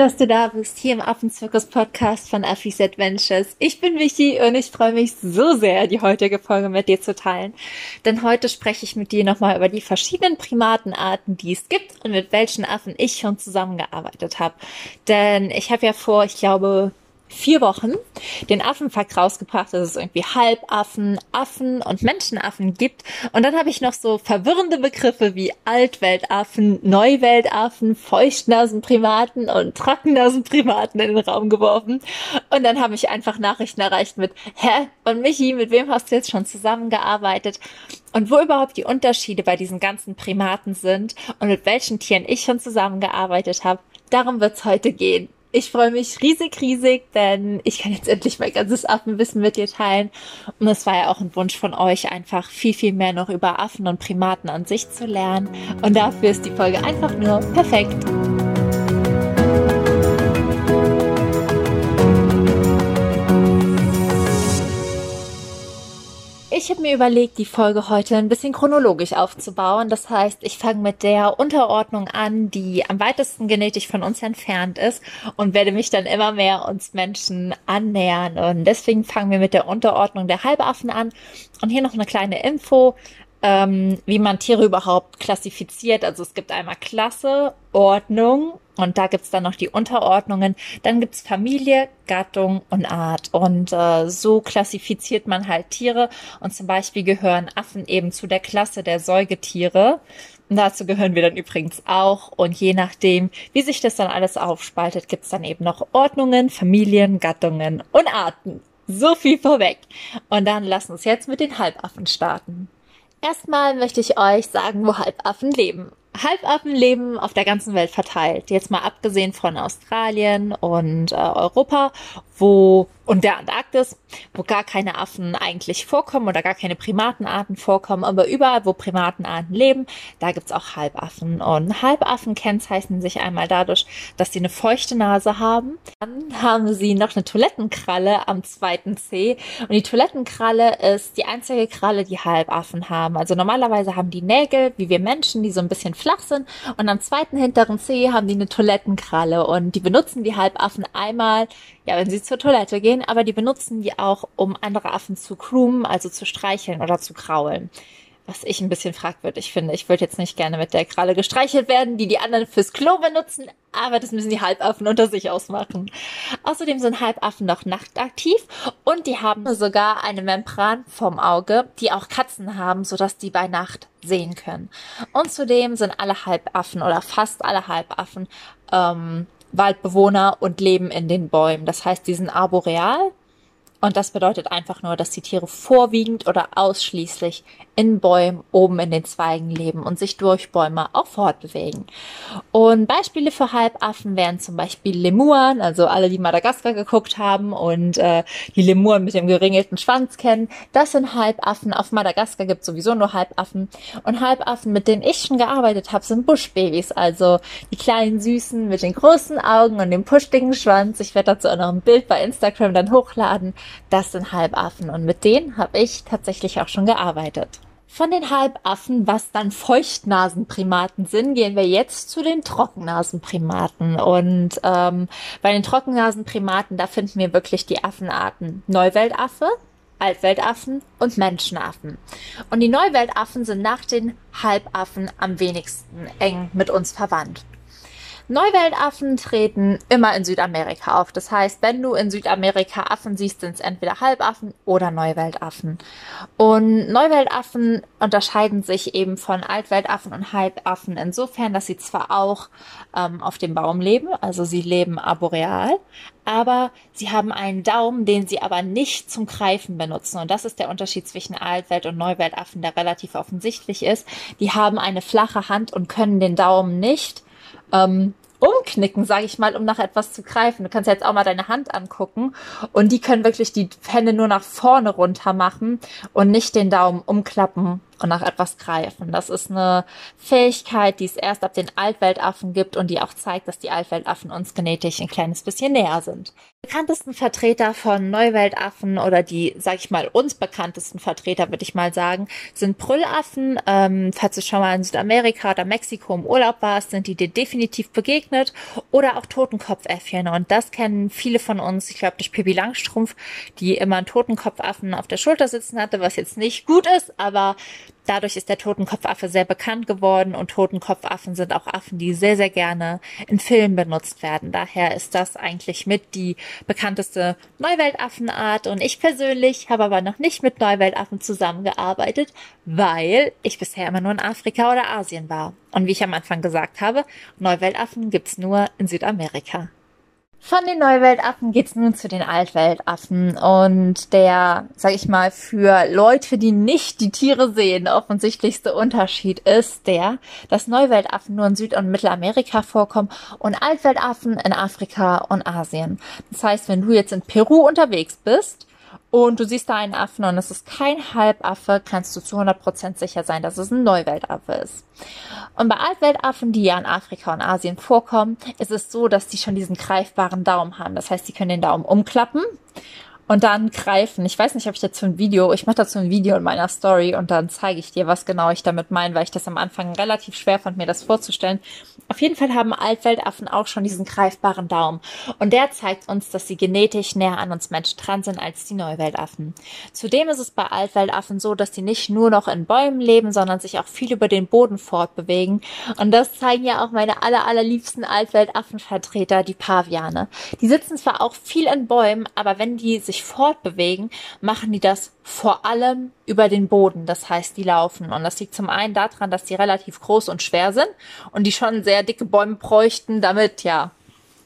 dass du da bist, hier im Affenzirkus-Podcast von Affis Adventures. Ich bin Vicky und ich freue mich so sehr, die heutige Folge mit dir zu teilen. Denn heute spreche ich mit dir nochmal über die verschiedenen Primatenarten, die es gibt und mit welchen Affen ich schon zusammengearbeitet habe. Denn ich habe ja vor, ich glaube, vier Wochen den Affenfakt rausgebracht, dass es irgendwie Halbaffen, Affen und Menschenaffen gibt. Und dann habe ich noch so verwirrende Begriffe wie Altweltaffen, Neuweltaffen, Feuchtnasenprimaten und Trockennasenprimaten in den Raum geworfen. Und dann habe ich einfach Nachrichten erreicht mit, hä? Und Michi, mit wem hast du jetzt schon zusammengearbeitet? Und wo überhaupt die Unterschiede bei diesen ganzen Primaten sind und mit welchen Tieren ich schon zusammengearbeitet habe, darum wird's heute gehen. Ich freue mich riesig, riesig, denn ich kann jetzt endlich mein ganzes Affenwissen mit dir teilen. Und es war ja auch ein Wunsch von euch, einfach viel, viel mehr noch über Affen und Primaten an sich zu lernen. Und dafür ist die Folge einfach nur perfekt. Ich habe mir überlegt, die Folge heute ein bisschen chronologisch aufzubauen. Das heißt, ich fange mit der Unterordnung an, die am weitesten genetisch von uns entfernt ist und werde mich dann immer mehr uns Menschen annähern. Und deswegen fangen wir mit der Unterordnung der Halbaffen an. Und hier noch eine kleine Info ähm, wie man Tiere überhaupt klassifiziert. Also es gibt einmal Klasse, Ordnung und da gibt's dann noch die Unterordnungen. Dann gibt's Familie, Gattung und Art. Und äh, so klassifiziert man halt Tiere. Und zum Beispiel gehören Affen eben zu der Klasse der Säugetiere. Und dazu gehören wir dann übrigens auch. Und je nachdem, wie sich das dann alles aufspaltet, gibt's dann eben noch Ordnungen, Familien, Gattungen und Arten. So viel vorweg. Und dann lass uns jetzt mit den Halbaffen starten. Erstmal möchte ich euch sagen, wo Halbaffen leben. Halbaffen leben auf der ganzen Welt verteilt. Jetzt mal abgesehen von Australien und äh, Europa, wo und der Antarktis, wo gar keine Affen eigentlich vorkommen oder gar keine Primatenarten vorkommen, aber überall, wo Primatenarten leben, da gibt's auch Halbaffen. Und Halbaffen kennzeichnen sich einmal dadurch, dass sie eine feuchte Nase haben. Dann haben sie noch eine Toilettenkralle am zweiten Zeh. Und die Toilettenkralle ist die einzige Kralle, die Halbaffen haben. Also normalerweise haben die Nägel, wie wir Menschen, die so ein bisschen flach sind. Und am zweiten hinteren Zeh haben die eine Toilettenkralle. Und die benutzen die Halbaffen einmal, ja, wenn sie zur Toilette gehen, aber die benutzen die auch, um andere Affen zu groomen, also zu streicheln oder zu kraulen. Was ich ein bisschen fragwürdig finde. Ich würde jetzt nicht gerne mit der Kralle gestreichelt werden, die die anderen fürs Klo benutzen, aber das müssen die Halbaffen unter sich ausmachen. Außerdem sind Halbaffen noch nachtaktiv und die haben sogar eine Membran vom Auge, die auch Katzen haben, sodass die bei Nacht sehen können. Und zudem sind alle Halbaffen oder fast alle Halbaffen ähm, Waldbewohner und leben in den Bäumen. Das heißt, die sind arboreal und das bedeutet einfach nur, dass die Tiere vorwiegend oder ausschließlich in Bäumen oben in den Zweigen leben und sich durch Bäume auch fortbewegen. Und Beispiele für Halbaffen wären zum Beispiel Lemuren, also alle, die Madagaskar geguckt haben und äh, die Lemuren mit dem geringelten Schwanz kennen. Das sind Halbaffen. Auf Madagaskar gibt es sowieso nur Halbaffen. Und Halbaffen, mit denen ich schon gearbeitet habe, sind Buschbabys, also die kleinen Süßen mit den großen Augen und dem puschtigen Schwanz. Ich werde dazu auch noch ein Bild bei Instagram dann hochladen. Das sind Halbaffen und mit denen habe ich tatsächlich auch schon gearbeitet. Von den Halbaffen, was dann Feuchtnasenprimaten sind, gehen wir jetzt zu den Trockennasenprimaten. Und ähm, bei den Trockennasenprimaten, da finden wir wirklich die Affenarten Neuweltaffe, Altweltaffen und Menschenaffen. Und die Neuweltaffen sind nach den Halbaffen am wenigsten eng mit uns verwandt. Neuweltaffen treten immer in Südamerika auf. Das heißt, wenn du in Südamerika Affen siehst, sind es entweder Halbaffen oder Neuweltaffen. Und Neuweltaffen unterscheiden sich eben von Altweltaffen und Halbaffen insofern, dass sie zwar auch ähm, auf dem Baum leben, also sie leben arboreal, aber sie haben einen Daumen, den sie aber nicht zum Greifen benutzen. Und das ist der Unterschied zwischen Altwelt- und Neuweltaffen, der relativ offensichtlich ist. Die haben eine flache Hand und können den Daumen nicht ähm, umknicken, sage ich mal, um nach etwas zu greifen. Du kannst jetzt auch mal deine Hand angucken und die können wirklich die Hände nur nach vorne runter machen und nicht den Daumen umklappen und nach etwas greifen. Das ist eine Fähigkeit, die es erst ab den Altweltaffen gibt und die auch zeigt, dass die Altweltaffen uns genetisch ein kleines bisschen näher sind. Die bekanntesten Vertreter von Neuweltaffen oder die, sag ich mal, uns bekanntesten Vertreter, würde ich mal sagen, sind Brüllaffen. Ähm, falls du schon mal in Südamerika oder Mexiko im Urlaub warst, sind die dir definitiv begegnet. Oder auch Totenkopfäffchen. Und das kennen viele von uns, ich glaube, durch Pippi Langstrumpf, die immer einen Totenkopfaffen auf der Schulter sitzen hatte, was jetzt nicht gut ist, aber Dadurch ist der Totenkopfaffe sehr bekannt geworden und Totenkopfaffen sind auch Affen, die sehr, sehr gerne in Filmen benutzt werden. Daher ist das eigentlich mit die bekannteste Neuweltaffenart und ich persönlich habe aber noch nicht mit Neuweltaffen zusammengearbeitet, weil ich bisher immer nur in Afrika oder Asien war. Und wie ich am Anfang gesagt habe, Neuweltaffen gibt's nur in Südamerika. Von den Neuweltaffen geht's nun zu den Altweltaffen und der, sag ich mal, für Leute, die nicht die Tiere sehen, offensichtlichste Unterschied ist der, dass Neuweltaffen nur in Süd- und Mittelamerika vorkommen und Altweltaffen in Afrika und Asien. Das heißt, wenn du jetzt in Peru unterwegs bist, und du siehst da einen Affen und es ist kein Halbaffe, kannst du zu 100% sicher sein, dass es ein Neuweltaffe ist. Und bei Altweltaffen, die ja in Afrika und Asien vorkommen, ist es so, dass die schon diesen greifbaren Daumen haben. Das heißt, die können den Daumen umklappen und dann greifen. Ich weiß nicht, ob ich dazu ein Video, ich mache dazu ein Video in meiner Story und dann zeige ich dir, was genau ich damit meine, weil ich das am Anfang relativ schwer fand, mir das vorzustellen. Auf jeden Fall haben Altweltaffen auch schon diesen greifbaren Daumen und der zeigt uns, dass sie genetisch näher an uns Menschen dran sind als die Neuweltaffen. Zudem ist es bei Altweltaffen so, dass die nicht nur noch in Bäumen leben, sondern sich auch viel über den Boden fortbewegen und das zeigen ja auch meine aller, allerliebsten Altweltaffenvertreter, die Paviane. Die sitzen zwar auch viel in Bäumen, aber wenn die sich fortbewegen, machen die das vor allem über den Boden. Das heißt, die laufen. Und das liegt zum einen daran, dass die relativ groß und schwer sind und die schon sehr dicke Bäume bräuchten, damit ja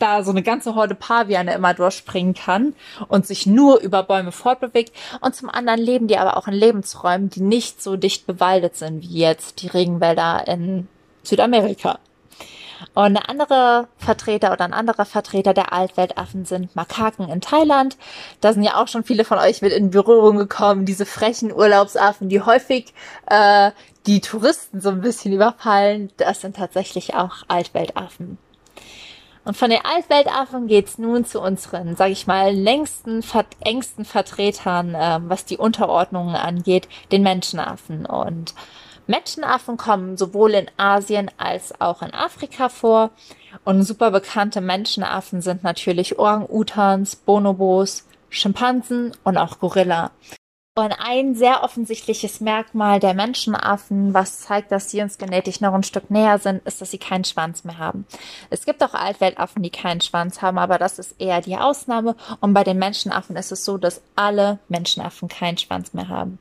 da so eine ganze Horde Paviane immer durchspringen kann und sich nur über Bäume fortbewegt. Und zum anderen leben die aber auch in Lebensräumen, die nicht so dicht bewaldet sind wie jetzt die Regenwälder in Südamerika. Und eine andere Vertreter oder ein anderer Vertreter der Altweltaffen sind Makaken in Thailand. Da sind ja auch schon viele von euch mit in Berührung gekommen. Diese frechen Urlaubsaffen, die häufig äh, die Touristen so ein bisschen überfallen. Das sind tatsächlich auch Altweltaffen. Und von den Altweltaffen geht's nun zu unseren, sage ich mal, längsten, engsten Vertretern, äh, was die Unterordnungen angeht, den Menschenaffen. Und Menschenaffen kommen sowohl in Asien als auch in Afrika vor. Und super bekannte Menschenaffen sind natürlich Orang-Utans, Bonobos, Schimpansen und auch Gorilla. Und ein sehr offensichtliches Merkmal der Menschenaffen, was zeigt, dass sie uns genetisch noch ein Stück näher sind, ist, dass sie keinen Schwanz mehr haben. Es gibt auch Altweltaffen, die keinen Schwanz haben, aber das ist eher die Ausnahme. Und bei den Menschenaffen ist es so, dass alle Menschenaffen keinen Schwanz mehr haben.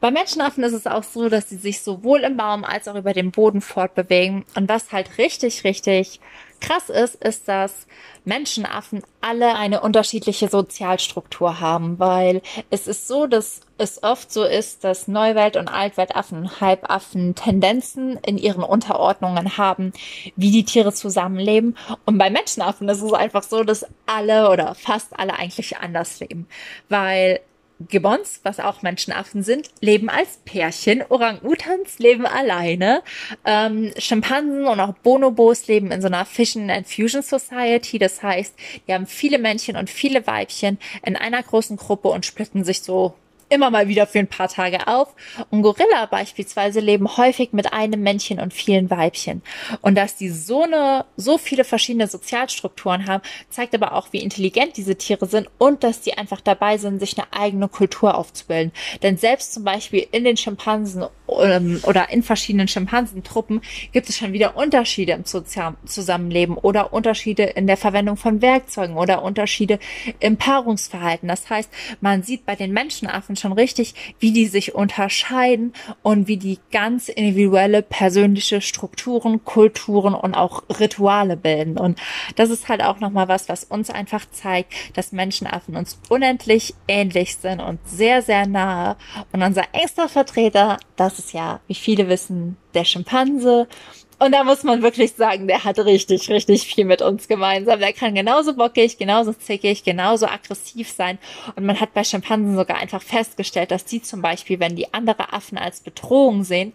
Bei Menschenaffen ist es auch so, dass sie sich sowohl im Baum als auch über den Boden fortbewegen. Und was halt richtig, richtig krass ist, ist, dass Menschenaffen alle eine unterschiedliche Sozialstruktur haben, weil es ist so, dass es oft so ist, dass Neuwelt- und Altweltaffen, Halbaffen Tendenzen in ihren Unterordnungen haben, wie die Tiere zusammenleben. Und bei Menschenaffen ist es einfach so, dass alle oder fast alle eigentlich anders leben, weil Gibbons, was auch Menschenaffen sind, leben als Pärchen. Orang-Utans leben alleine. Ähm, Schimpansen und auch Bonobos leben in so einer Fission and Fusion Society. Das heißt, die haben viele Männchen und viele Weibchen in einer großen Gruppe und splitten sich so immer mal wieder für ein paar Tage auf. Und Gorilla beispielsweise leben häufig mit einem Männchen und vielen Weibchen. Und dass die so eine, so viele verschiedene Sozialstrukturen haben, zeigt aber auch, wie intelligent diese Tiere sind und dass die einfach dabei sind, sich eine eigene Kultur aufzubilden. Denn selbst zum Beispiel in den Schimpansen ähm, oder in verschiedenen Schimpansentruppen gibt es schon wieder Unterschiede im Zusammenleben oder Unterschiede in der Verwendung von Werkzeugen oder Unterschiede im Paarungsverhalten. Das heißt, man sieht bei den Menschenaffen schon richtig, wie die sich unterscheiden und wie die ganz individuelle persönliche Strukturen, Kulturen und auch Rituale bilden. Und das ist halt auch nochmal was, was uns einfach zeigt, dass Menschenaffen uns unendlich ähnlich sind und sehr, sehr nahe. Und unser engster Vertreter, das ist ja, wie viele wissen, der Schimpanse. Und da muss man wirklich sagen, der hat richtig, richtig viel mit uns gemeinsam. Der kann genauso bockig, genauso zickig, genauso aggressiv sein. Und man hat bei Schimpansen sogar einfach festgestellt, dass die zum Beispiel, wenn die andere Affen als Bedrohung sehen,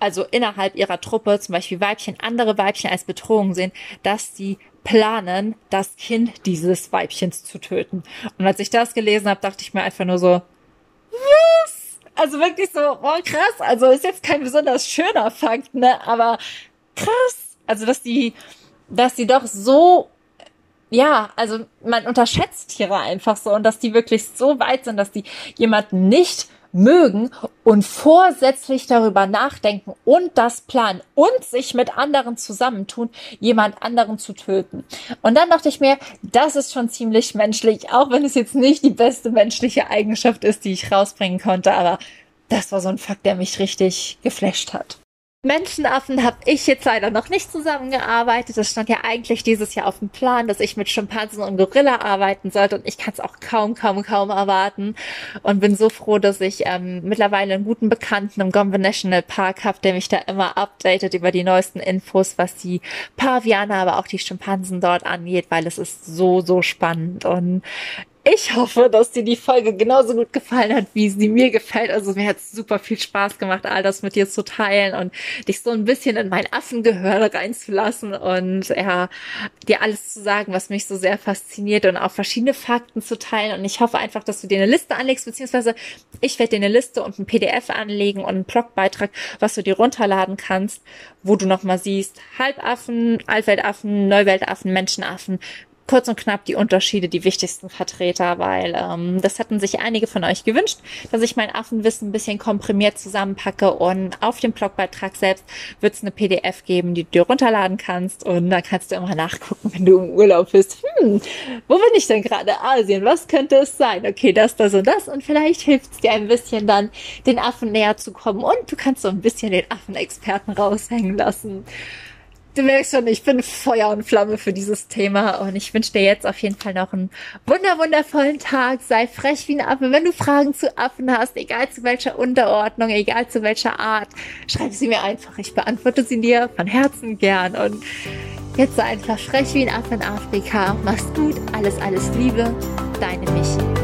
also innerhalb ihrer Truppe, zum Beispiel Weibchen, andere Weibchen als Bedrohung sehen, dass sie planen, das Kind dieses Weibchens zu töten. Und als ich das gelesen habe, dachte ich mir einfach nur so? Also wirklich so, oh krass, also ist jetzt kein besonders schöner Fakt, ne, aber krass. Also, dass die, dass die doch so, ja, also man unterschätzt Tiere einfach so und dass die wirklich so weit sind, dass die jemanden nicht mögen und vorsätzlich darüber nachdenken und das planen und sich mit anderen zusammentun, jemand anderen zu töten. Und dann dachte ich mir, das ist schon ziemlich menschlich, auch wenn es jetzt nicht die beste menschliche Eigenschaft ist, die ich rausbringen konnte, aber das war so ein Fakt, der mich richtig geflasht hat. Menschenaffen habe ich jetzt leider noch nicht zusammengearbeitet. Das stand ja eigentlich dieses Jahr auf dem Plan, dass ich mit Schimpansen und Gorilla arbeiten sollte und ich kann es auch kaum, kaum, kaum erwarten und bin so froh, dass ich ähm, mittlerweile einen guten Bekannten im Gombe National Park habe, der mich da immer updatet über die neuesten Infos, was die Pavianer, aber auch die Schimpansen dort angeht, weil es ist so, so spannend und ich hoffe, dass dir die Folge genauso gut gefallen hat, wie sie mir gefällt. Also mir hat es super viel Spaß gemacht, all das mit dir zu teilen und dich so ein bisschen in mein Affengehör reinzulassen und ja, dir alles zu sagen, was mich so sehr fasziniert und auch verschiedene Fakten zu teilen. Und ich hoffe einfach, dass du dir eine Liste anlegst, beziehungsweise ich werde dir eine Liste und ein PDF anlegen und einen Blogbeitrag, was du dir runterladen kannst, wo du nochmal siehst, Halbaffen, Altweltaffen, Neuweltaffen, Menschenaffen, kurz und knapp die Unterschiede, die wichtigsten Vertreter, weil ähm, das hatten sich einige von euch gewünscht, dass ich mein Affenwissen ein bisschen komprimiert zusammenpacke und auf dem Blogbeitrag selbst wird es eine PDF geben, die du dir runterladen kannst und da kannst du immer nachgucken, wenn du im Urlaub bist. Hm, wo bin ich denn gerade? Asien, was könnte es sein? Okay, das, das und das und vielleicht hilft es dir ein bisschen dann, den Affen näher zu kommen und du kannst so ein bisschen den Affenexperten raushängen lassen. Du merkst schon, ich bin Feuer und Flamme für dieses Thema und ich wünsche dir jetzt auf jeden Fall noch einen wunder wundervollen Tag. Sei frech wie ein Affe. Wenn du Fragen zu Affen hast, egal zu welcher Unterordnung, egal zu welcher Art, schreib sie mir einfach. Ich beantworte sie dir von Herzen gern und jetzt sei einfach frech wie ein Affe in Afrika. Mach's gut, alles, alles Liebe. Deine Michi.